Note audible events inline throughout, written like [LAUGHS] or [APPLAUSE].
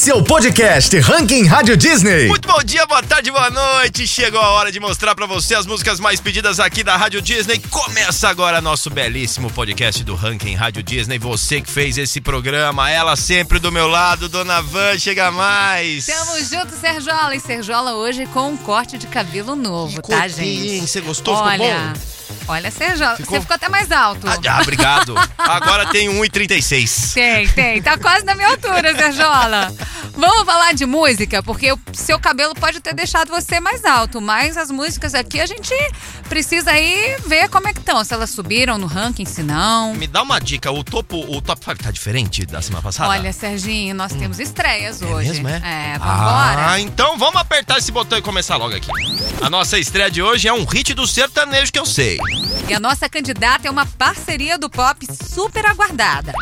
Esse é o podcast Ranking Rádio Disney. Muito bom dia, boa tarde, boa noite. Chegou a hora de mostrar para você as músicas mais pedidas aqui da Rádio Disney. Começa agora nosso belíssimo podcast do Ranking Rádio Disney. Você que fez esse programa, ela sempre do meu lado, Dona Van, chega mais. Tamo junto, Serjola. E Serjola hoje com um corte de cabelo novo, Que tá, gente? Você gostou? Olha, Ficou bom? Olha, Serjola, Ficou? você ficou até mais alto. Ah, ah, obrigado. [LAUGHS] Agora tem 1,36. Tem, tem. Tá quase na minha altura, Serjola. Vamos falar de música, porque o seu cabelo pode ter deixado você mais alto, mas as músicas aqui a gente precisa aí ver como é que estão. Se elas subiram no ranking, se não. Me dá uma dica, o topo, o top 5 tá diferente da semana passada? Olha, Serginho, nós temos estreias hoje. mesmo, é? É, vambora. Ah, então vamos apertar esse botão e começar logo aqui. A nossa estreia de hoje é um hit do sertanejo que eu sei. E a nossa candidata é uma parceria do pop super aguardada.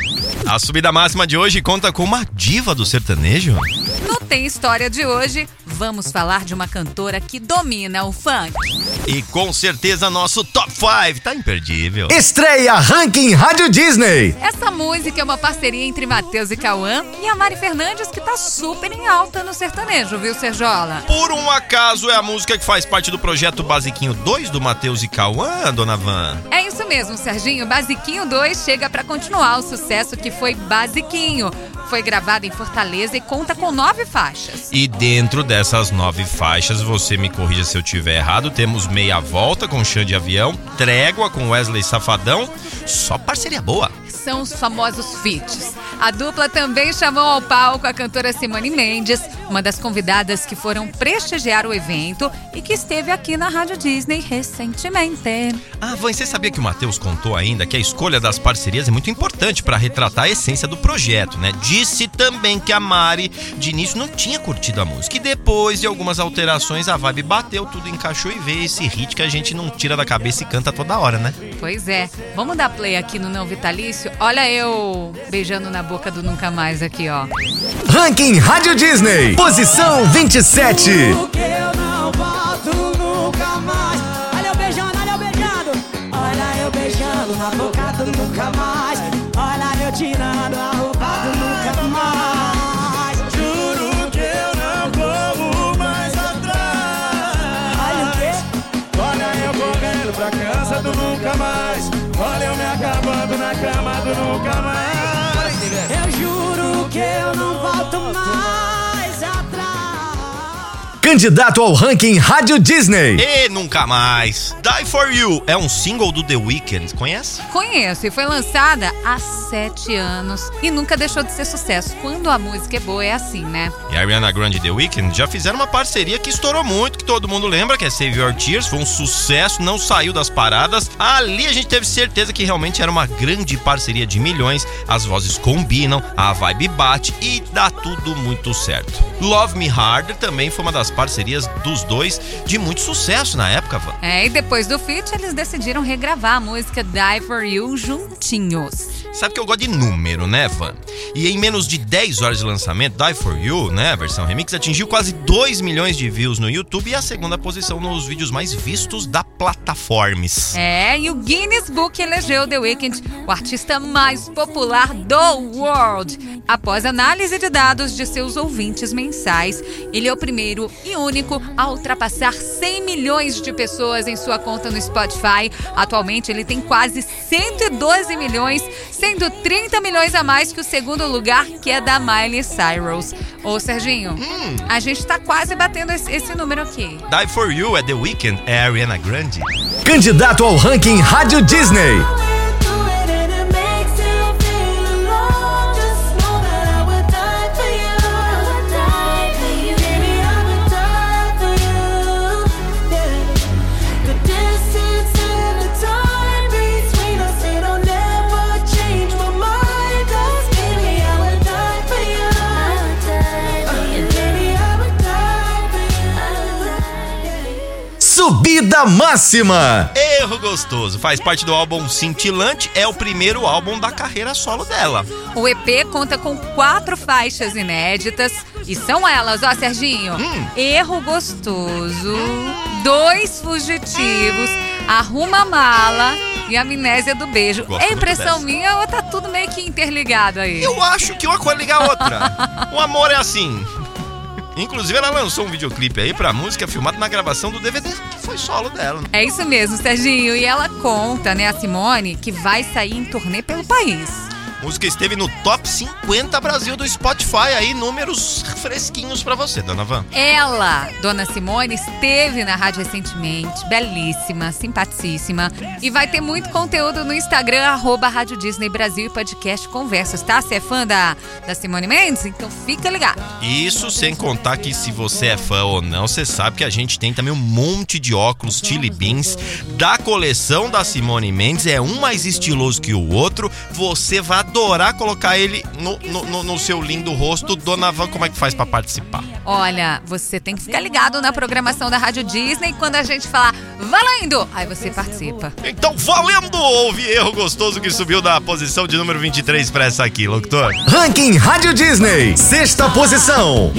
A subida máxima de hoje conta com uma diva do sertanejo. No Tem História de hoje, vamos falar de uma cantora que domina o funk. E com certeza nosso top 5 tá imperdível. Estreia Ranking Rádio Disney. Essa música é uma parceria entre Matheus e Cauã e a Mari Fernandes, que tá super em alta no sertanejo, viu, Serjola? Por um acaso é a música que faz parte do projeto Basiquinho 2 do Matheus e Cauã, dona Van? É isso mesmo, Serginho. Basiquinho 2 chega pra continuar o sucesso que foi Basiquinho. Foi gravado em Fortaleza e conta com nove faixas. E dentro dessas nove faixas, você me corrija se eu tiver errado, temos Meia Volta com Xande de Avião, Trégua com Wesley Safadão, só parceria boa. São os famosos feats. A dupla também chamou ao palco a cantora Simone Mendes, uma das convidadas que foram prestigiar o evento e que esteve aqui na Rádio Disney recentemente. Ah, Van, você sabia que o Matheus contou ainda que a escolha das parcerias é muito importante para retratar a essência do projeto, né? Disse também que a Mari, de início, não tinha curtido a música. E depois de algumas alterações, a vibe bateu, tudo encaixou e veio esse hit que a gente não tira da cabeça e canta toda hora, né? Pois é, vamos dar play aqui no Não Vitalício? Olha eu beijando na boca do Nunca Mais aqui, ó. Ranking Rádio Disney. Posição 27. Porque eu não volto nunca mais. Olha eu beijando, olha eu beijando. Olha eu beijando na boca do nunca mais. Olha eu tirando a na cama do nunca mais. Eu juro que eu não volto mais. Candidato ao Ranking Rádio Disney. E nunca mais. Die For You é um single do The Weeknd, conhece? Conheço e foi lançada há sete anos e nunca deixou de ser sucesso. Quando a música é boa, é assim, né? E a Ariana Grande e The Weeknd já fizeram uma parceria que estourou muito, que todo mundo lembra, que é Save Your Tears, foi um sucesso, não saiu das paradas. Ali a gente teve certeza que realmente era uma grande parceria de milhões, as vozes combinam, a vibe bate e dá tudo muito certo. Love Me Harder também foi uma das parcerias dos dois de muito sucesso na época, Van. É, e depois do feat, eles decidiram regravar a música Die For You juntinhos. Sabe que eu gosto de número, né, Van? E em menos de 10 horas de lançamento, Die For You, né, a versão remix, atingiu quase 2 milhões de views no YouTube e a segunda posição nos vídeos mais vistos da plataformas. É, e o Guinness Book elegeu The Weeknd o artista mais popular do world. Após análise de dados de seus ouvintes mensais, ele é o primeiro e único a ultrapassar 100 milhões de pessoas em sua conta no Spotify. Atualmente ele tem quase 112 milhões, sendo 30 milhões a mais que o segundo lugar, que é da Miley Cyrus. Ô, Serginho, a gente tá quase batendo esse, esse número aqui. Die For You é The Weeknd, é Ariana Grande. Candidato ao Ranking Rádio Disney. Máxima. Erro gostoso, faz parte do álbum Cintilante, é o primeiro álbum da carreira solo dela. O EP conta com quatro faixas inéditas e são elas, ó, Serginho. Erro Gostoso, Dois Fugitivos, Arruma Mala, e Amnésia do Beijo. Gosto é impressão minha ou tá tudo meio que interligado aí? Eu acho que uma coisa liga a outra. [LAUGHS] o amor é assim. Inclusive, ela lançou um videoclipe aí pra música filmado na gravação do DVD, que foi solo dela. né? É isso mesmo, Serginho. E ela conta, né, a Simone, que vai sair em turnê pelo país. Música esteve no top 50 Brasil do Spotify aí, números fresquinhos pra você, dona Van. Ela, Dona Simone, esteve na rádio recentemente, belíssima, simpaticíssima. E vai ter muito conteúdo no Instagram, arroba Rádio Disney Brasil e podcast Conversas, tá? Você é fã da, da Simone Mendes? Então fica ligado. Isso sem contar que se você é fã ou não, você sabe que a gente tem também um monte de óculos Chili Beans da coleção da Simone Mendes. É um mais estiloso que o outro. Você vai adorar colocar ele no, no, no- no seu lindo rosto. Dona Van, como é que faz pra participar? Olha, você tem que ficar ligado na programação da Rádio Disney. Quando a gente falar valendo, aí você participa. Então, valendo! Houve erro gostoso que subiu da posição de número 23 pra essa aqui, locutor. Ranking Rádio Disney. Sexta posição.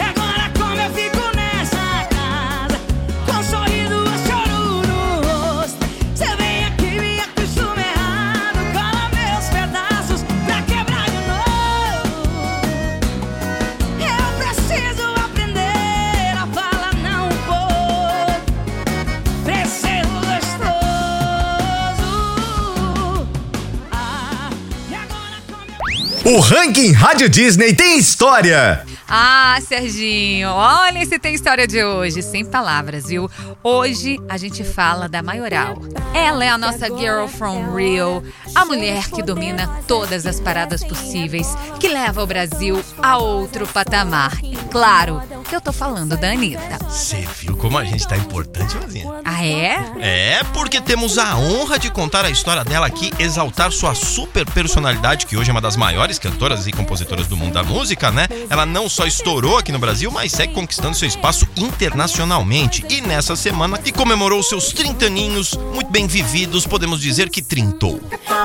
O Ranking Rádio Disney tem história. Ah, Serginho, olha esse tem história de hoje, sem palavras, viu? Hoje a gente fala da Maioral. Ela é a nossa girl from Rio, a mulher que domina todas as paradas possíveis, que leva o Brasil a outro patamar. E claro que eu tô falando da Anitta. Você viu como a gente tá importante, Vazinha? Ah, é? É, porque temos a honra de contar a história dela aqui, exaltar sua super personalidade, que hoje é uma das maiores cantoras e compositoras do mundo da música, né? Ela não só estourou aqui no Brasil, mas segue conquistando seu espaço internacionalmente. E nessa semana, que comemorou seus 30 aninhos, muito bem vividos, podemos dizer que trintou.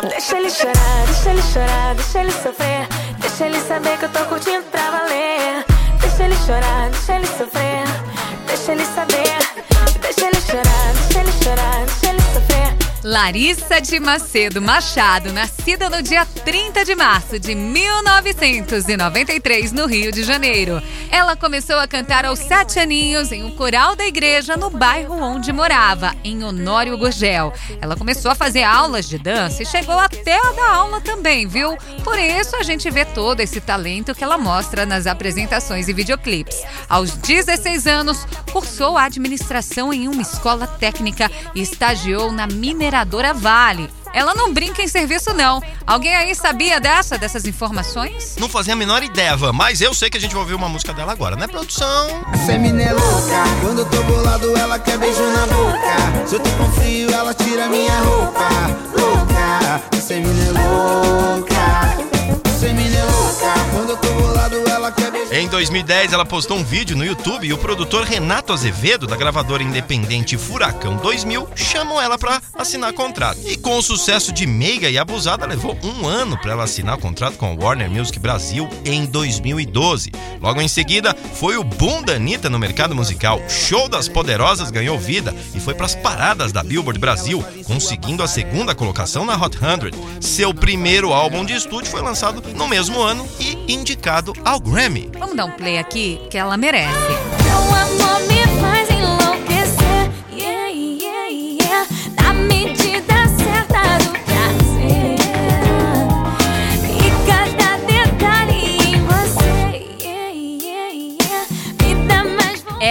Deixa ele chorar, deixa ele chorar, deixa ele sofrer. Deixa ele saber que eu tô curtindo pra valer. Deixa ele chorar, deixa ele sofrer. Deixa ele saber. Deixa ele chorar, Larissa de Macedo Machado, nascida no dia 30 de março de 1993, no Rio de Janeiro. Ela começou a cantar aos sete aninhos em um coral da igreja no bairro onde morava, em Honório Gurgel. Ela começou a fazer aulas de dança e chegou até a dar aula também, viu? Por isso a gente vê todo esse talento que ela mostra nas apresentações e videoclipes. Aos 16 anos, cursou administração em uma escola técnica e estagiou na mineradora Vale. Ela não brinca em serviço, não. Alguém aí sabia dessa, dessas informações? Não fazia a menor ideia, Van, mas eu sei que a gente vai ouvir uma música dela agora, né, produção? Essa mina é louca, quando eu tô bolado ela quer beijo na boca Se eu tô com frio ela tira minha roupa Louca, essa mina é louca Essa mina é louca, quando eu tô bolado Em 2010, ela postou um vídeo no YouTube e o produtor Renato Azevedo, da gravadora independente Furacão 2000, chamou ela pra assinar contrato. E com o sucesso de Meiga e Abusada, levou um ano pra ela assinar contrato com a Warner Music Brasil em 2012. Logo em seguida, foi o boom da Anitta no mercado musical. Show das Poderosas ganhou vida e foi pras paradas da Billboard Brasil, conseguindo a segunda colocação na Hot 100. Seu primeiro álbum de estúdio foi lançado no mesmo ano e indicado ao Grammy. Vamos dar um play aqui, que ela merece. Teu amor me faz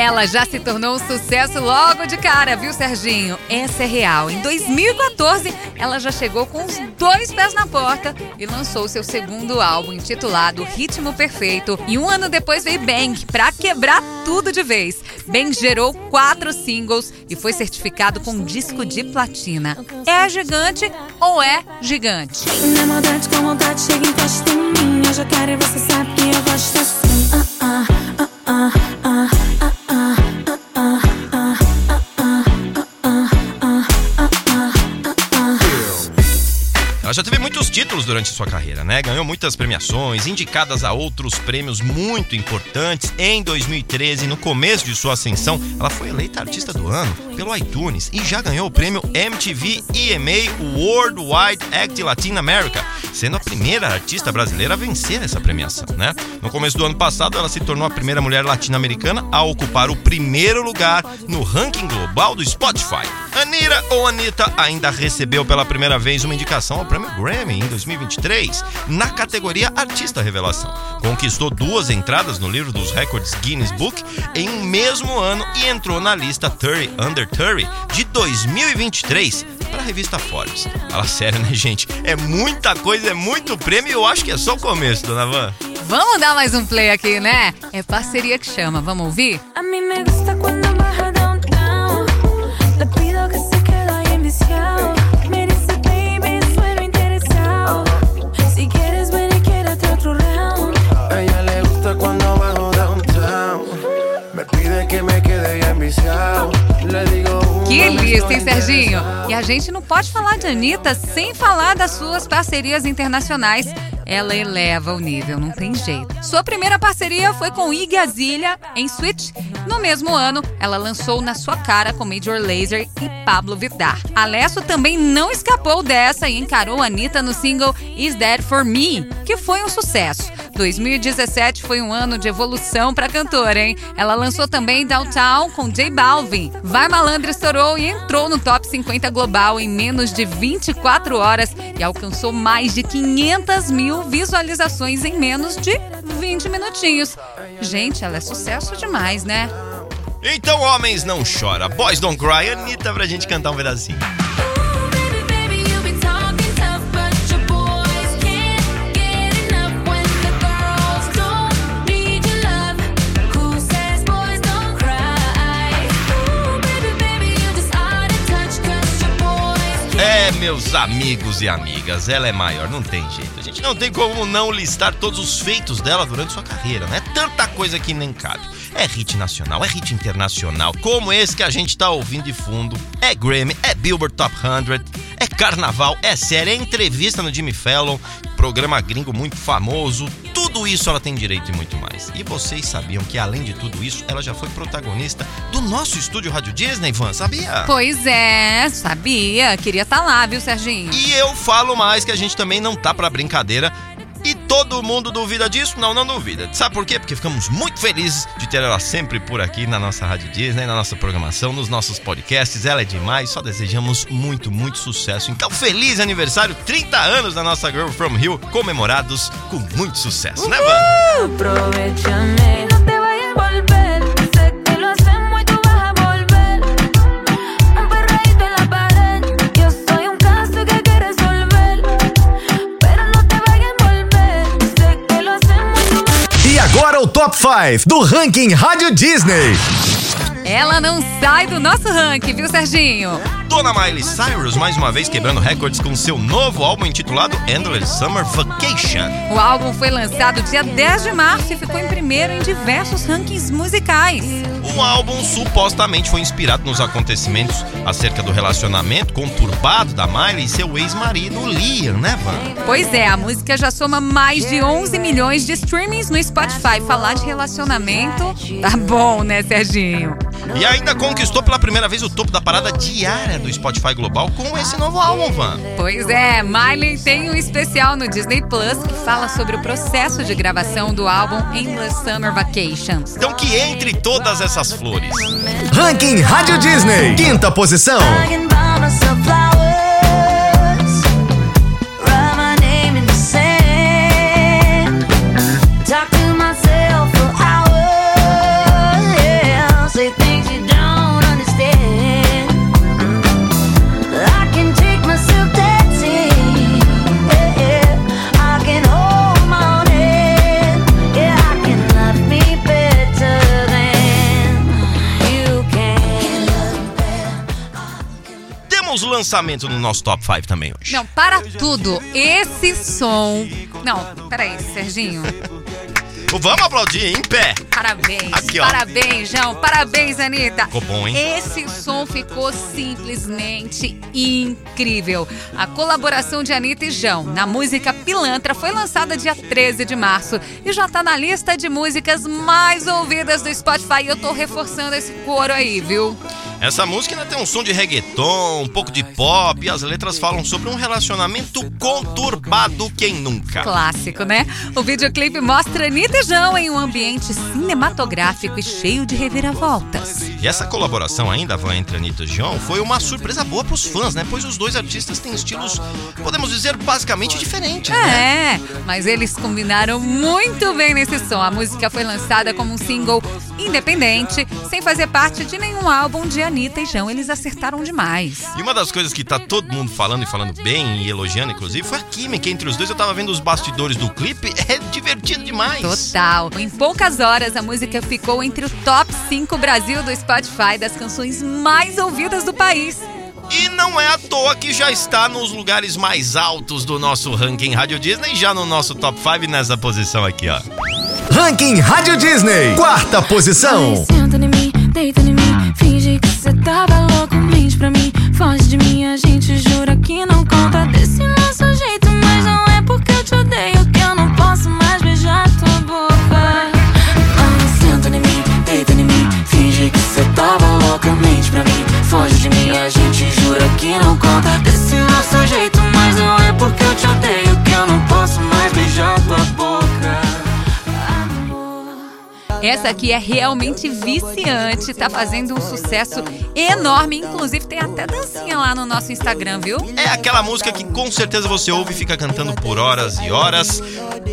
Ela já se tornou um sucesso logo de cara, viu, Serginho? Essa é real. Em 2014, ela já chegou com os dois pés na porta e lançou seu segundo álbum, intitulado Ritmo Perfeito. E um ano depois veio Bang, pra quebrar tudo de vez. Bang gerou quatro singles e foi certificado com disco de platina. É gigante ou é gigante? Na maldade com chega em você sabe que eu gosto assim. Ah, ah, já teve muitos títulos durante sua carreira, né? Ganhou muitas premiações, indicadas a outros prêmios muito importantes. Em 2013, no começo de sua ascensão, ela foi eleita artista do ano pelo iTunes e já ganhou o prêmio MTV EMA Worldwide Act Latin America, sendo a primeira artista brasileira a vencer essa premiação, né? No começo do ano passado, ela se tornou a primeira mulher latino-americana a ocupar o primeiro lugar no ranking global do Spotify. Anira ou Anitta ainda recebeu pela primeira vez uma indicação ao prêmio Grammy em 2023, na categoria Artista Revelação. Conquistou duas entradas no livro dos recordes Guinness Book em um mesmo ano e entrou na lista 30 Under 30 de 2023 para a revista Forbes. Fala sério, né, gente? É muita coisa, é muito prêmio e eu acho que é só o começo, dona Van. Vamos dar mais um play aqui, né? É parceria que chama. Vamos ouvir? A mí me gusta cuando Que "Una, lista, hein, Serginho? interesado". E a gente não pode falar de Anitta sem falar das suas parcerias internacionais. Ela eleva o nível, não tem jeito. Sua primeira parceria foi com Iggy Azalea em Switch. No mesmo ano, ela lançou Na Sua Cara com Major Lazer e Pablo Vittar. Alesso também não escapou dessa e encarou Anitta no single Is That For Me, que foi um sucesso. 2017 foi um ano de evolução pra cantora, hein? Ela lançou também Downtown com J Balvin. Vai Malandra estourou e entrou no top 50 global em menos de 24 horas e alcançou mais de 500 mil visualizações em menos de 20 minutinhos. Gente, ela é sucesso demais, né? Então, homens, não chora. Boys don't cry. Anitta pra gente cantar um pedacinho. Meus amigos e amigas, ela é maior, não tem jeito. A gente não tem como não listar todos os feitos dela durante sua carreira, né? Tanta coisa que nem cabe. É hit nacional, é hit internacional, como esse que a gente tá ouvindo de fundo. É Grammy, é Billboard Top 100, é carnaval, é série, é entrevista no Jimmy Fallon, programa gringo muito famoso. Tudo isso ela tem direito e muito mais. E vocês sabiam que além de tudo isso, ela já foi protagonista do nosso estúdio Rádio Disney, Van, sabia? Pois é, sabia. Queria estar lá, viu, Serginho? E eu falo mais que a gente também não tá pra brincadeira. Todo mundo duvida disso? Não, não duvida. Sabe por quê? Porque ficamos muito felizes de ter ela sempre por aqui na nossa Rádio Disney, na nossa programação, nos nossos podcasts. Ela é demais, só desejamos muito, muito sucesso. Então, feliz aniversário, 30 anos da nossa Girl From Hill, comemorados com muito sucesso, né, Van? Aprovechame. Te. 5 do ranking Rádio Disney. Ela não sai do nosso ranking, viu, Serginho? Dona Miley Cyrus, mais uma vez quebrando recordes com seu novo álbum intitulado Endless Summer Vacation. O álbum foi lançado dia 10 de março e ficou em primeiro em diversos rankings musicais. O álbum supostamente foi inspirado nos acontecimentos acerca do relacionamento conturbado da Miley e seu ex-marido Liam, né, Van? Pois é, a música já soma mais de 11 milhões de streamings no Spotify. Falar de relacionamento tá bom, né, Serginho? E ainda conquistou pela primeira vez o topo da parada diária do Spotify Global com esse novo álbum, Van. Pois é, Miley tem um especial no Disney Plus que fala sobre o processo de gravação do álbum Endless Summer Vacation. Então que entre todas essas flores. Ranking Rádio Disney. Quinta posição. Lançamento no nosso Top 5 também hoje. Não, para tudo. Esse som. Não, peraí, Serginho. Vamos aplaudir em pé. Parabéns, Aqui, ó. parabéns, João. Parabéns, Anitta. Ficou bom, hein? Esse som ficou simplesmente incrível. A colaboração de Anitta e João na música Pilantra foi lançada dia 13 de março e já tá na lista de músicas mais ouvidas do Spotify. Eu tô reforçando esse coro aí, viu? Essa música ainda tem um som de reggaeton, um pouco de pop e as letras falam sobre um relacionamento conturbado quem nunca. Clássico, né? O videoclipe mostra Anitta e João em um ambiente cinematográfico e cheio de reviravoltas. E essa colaboração ainda vai entre Anitta e João foi uma surpresa boa pros fãs, né? Pois os dois artistas têm estilos, podemos dizer, basicamente diferentes, né? É, mas eles combinaram muito bem nesse som. A música foi lançada como um single independente, sem fazer parte de nenhum álbum de Anitta e João. Eles acertaram demais. E uma das coisas que tá todo mundo falando e falando bem e elogiando, inclusive, foi a química entre os dois. Eu tava vendo os bastidores do clipe, [LAUGHS] é divertido demais. Total. Em poucas horas, a música ficou entre o top 5 Brasil do Spotify das canções mais ouvidas do país. E não é à toa que já está nos lugares mais altos do nosso ranking Rádio Disney, já no nosso top 5 nessa posição aqui, ó. Ranking Rádio Disney. Quarta posição. Tava louco, mente pra mim. Foge de mim, a gente jura que não conta desse nosso jeito. Mas não é porque eu te odeio que eu não posso mais beijar tua boca. Ah, senta em mim, deita em mim. Finge que cê tava louca, mente pra mim. Foge de mim, a gente jura que não conta Essa aqui é realmente viciante, tá fazendo um sucesso enorme. Inclusive, tem até dancinha lá no nosso Instagram, viu? É aquela música que com certeza você ouve e fica cantando por horas e horas.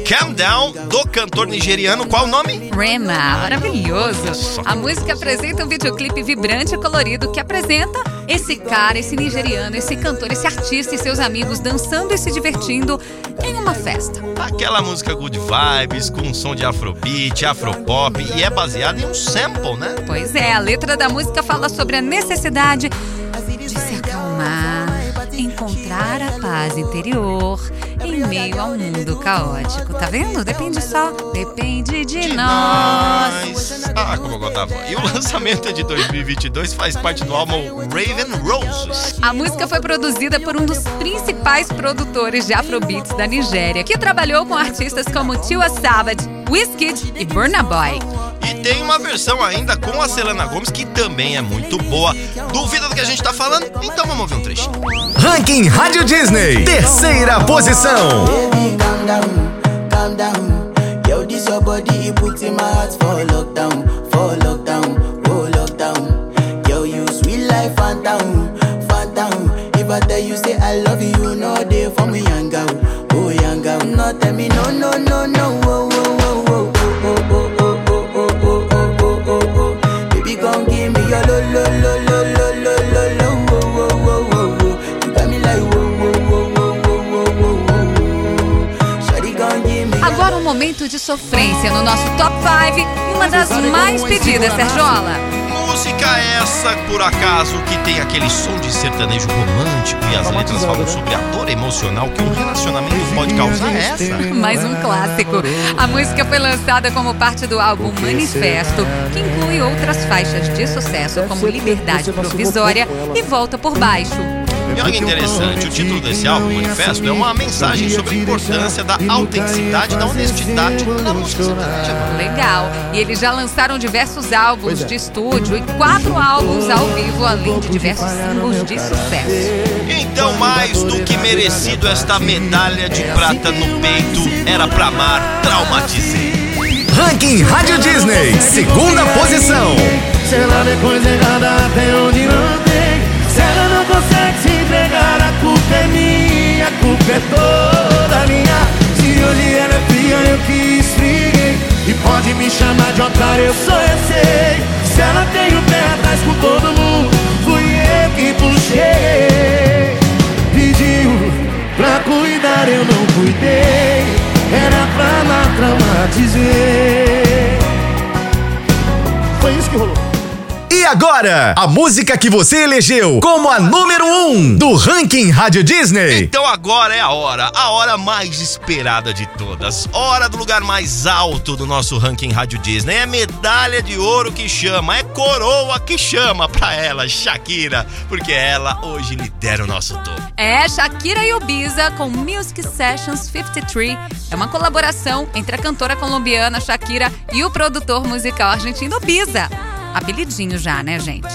Calm Down, do cantor nigeriano, qual o nome? Rema, maravilhoso. A música apresenta um videoclipe vibrante e colorido que apresenta esse cara, esse nigeriano, esse cantor, esse artista e seus amigos dançando e se divertindo em uma festa. Aquela música good vibes, com um som de afrobeat, afropop, e é baseada em um sample, né? Pois é, a letra da música fala sobre a necessidade de se acalmar, encontrar a paz interior em meio ao mundo caótico. Tá vendo? Depende só, depende de nós. Ah, como eu gostava. E o [LAUGHS] lançamento de 2022, faz parte do álbum Raven Roses. A música foi produzida por um dos principais produtores de afrobeats da Nigéria, que trabalhou com artistas como Tiwa Savage, Wizkid e Burna Boy. E tem uma versão ainda com a Selena Gomes, que também é muito boa. Duvida do que a gente tá falando? Então vamos ouvir um trechinho. Ranking Rádio Disney. Terceira posição. Baby, calm down, calm down. Yo, this your body, it puts in my heart for lockdown, for lockdown, oh lockdown. Yo, you sweet life, phantom, phantom. If I tell you say I love you, know they for me, young girl, oh young girl. No, tell me no, no, no, no, momento de sofrência no nosso top 5 e uma das mais pedidas, Sergiola. Música essa, por acaso, que tem aquele som de sertanejo romântico e as letras falam sobre a dor emocional que um relacionamento pode causar é essa? Mais um clássico. A música foi lançada como parte do álbum Manifesto, que inclui outras faixas de sucesso como Liberdade Provisória e Volta por Baixo. E olha que interessante, o título desse álbum, Manifesto, é uma mensagem sobre a importância da autenticidade, da honestidade na música sertaneja. Legal. E eles já lançaram diversos álbuns de estúdio e quatro álbuns ao vivo, além de diversos singles de sucesso. Então, mais do que merecido esta medalha de prata no peito, era pra amar, traumatizei. Ranking Rádio Disney. Segunda posição. Se ela vê coisa errada até onde não tem Se ela se entregar A culpa é minha, a culpa é toda minha. Se hoje ela é fria eu que esfriguei E pode me chamar de otário, eu sou eu sei. Se ela tem o pé atrás com todo mundo Fui eu que puxei. Pediu pra cuidar, eu não cuidei. Era pra amar, agora, a música que você elegeu como a número 1 um do ranking Rádio Disney. Então agora é a hora, a hora mais esperada de todas. Hora do lugar mais alto do nosso ranking Rádio Disney. É medalha de ouro que chama, é coroa que chama pra ela, Shakira, porque ela hoje lidera o nosso topo. É Shakira e Ibiza com Music Sessions 53. É uma colaboração entre a cantora colombiana Shakira e o produtor musical argentino Ibiza. Apelidinho já, né, gente?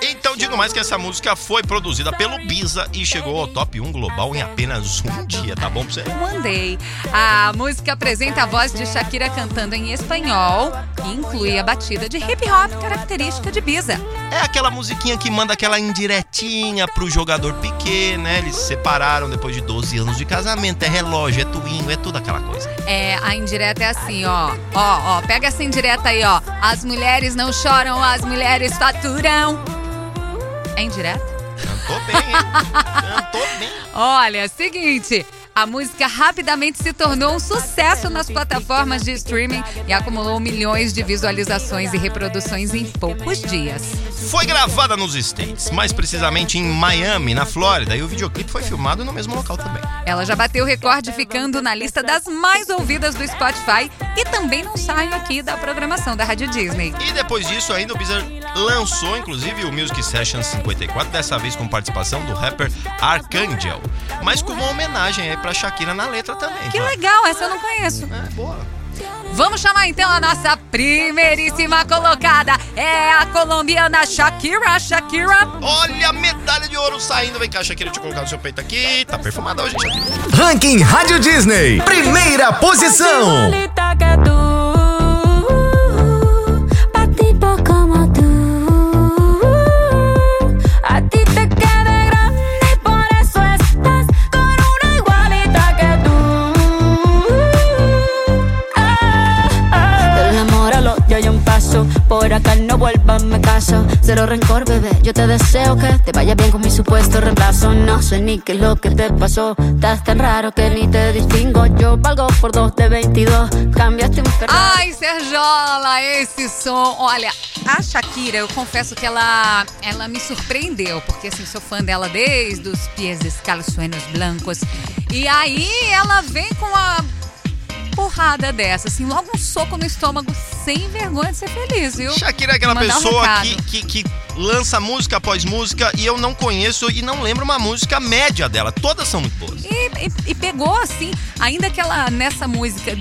Então digo mais que essa música foi produzida pelo Biza e chegou ao top 1 global em apenas um dia, tá bom pra você? Day. A música apresenta a voz de Shakira cantando em espanhol e inclui a batida de hip hop característica de Biza. É aquela musiquinha que manda aquela indiretinha pro jogador Piquet, né? Eles se separaram depois de 12 anos de casamento. É relógio, é twinho, é tudo aquela coisa. É, a indireta é assim, ó. Ó, ó, pega essa indireta aí, ó. As mulheres não choram, as mulheres faturam. É indireta? Cantou bem, hein? [LAUGHS] Cantou bem. Olha, seguinte. A música rapidamente se tornou um sucesso nas plataformas de streaming e acumulou milhões de visualizações e reproduções em poucos dias. Foi gravada nos States, mais precisamente em Miami, na Flórida, e o videoclipe foi filmado no mesmo local também. Ela já bateu o recorde ficando na lista das mais ouvidas do Spotify e também não saiu aqui da programação da Rádio Disney. E depois disso, ainda o Bizarre lançou, inclusive, o Music Session 54, dessa vez com participação do rapper Archangel, mas com uma homenagem aí pra Shakira na letra também. Que legal, essa eu não conheço. É, boa. Vamos chamar então a nossa primeiríssima colocada. É a colombiana Shakira. Shakira. Olha a medalha de ouro saindo. Vem cá, Shakira, deixa eu colocar no seu peito aqui. Tá perfumada hoje, Shakira. Ranking Rádio Disney, primeira posição. Caso. Cero rencor, bebé, yo te deseo que te vaya bien con mi supuesto reemplazo. No sé ni qué es lo que te pasó, estás tan raro que ni te distingo. Yo valgo por dos de 22, cambiaste un Ferrari. Ai, Serjola, esse som. Olha, a Shakira, eu confesso que ela, ela me surpreendeu, porque assim, sou fã dela desde os pies descalços blancos. E aí ela vem com a porrada dessa, assim, logo um soco no estômago, sem vergonha de ser feliz, viu? Shakira é aquela Mandar um pessoa recado. que, que, que lança música após música e eu não conheço e não lembro uma música média dela. Todas são muito boas. E, e- e pegou assim, ainda que ela nessa música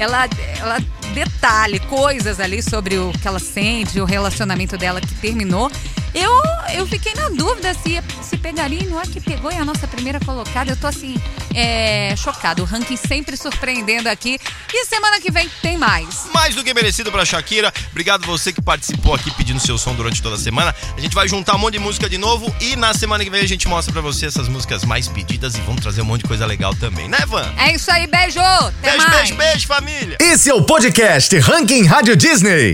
ela, ela detalhe coisas ali sobre o que ela sente, o relacionamento dela que terminou. Eu, eu fiquei na dúvida se, se pegaria e não é que pegou e a nossa primeira colocada. Eu tô assim, é, chocado. O ranking sempre surpreendendo aqui. E semana que vem tem mais. Mais do que merecido pra Shakira. Obrigado você que participou aqui pedindo seu som durante toda a semana. A gente vai juntar um monte de música de novo e na semana que vem a gente mostra pra você essas músicas mais pedidas e vamos trazer um monte de coisa legal também, né, Van? É isso aí, beijo! Até Beijo, mais. beijo, beijo, família! Esse é o podcast Ranking Rádio Disney.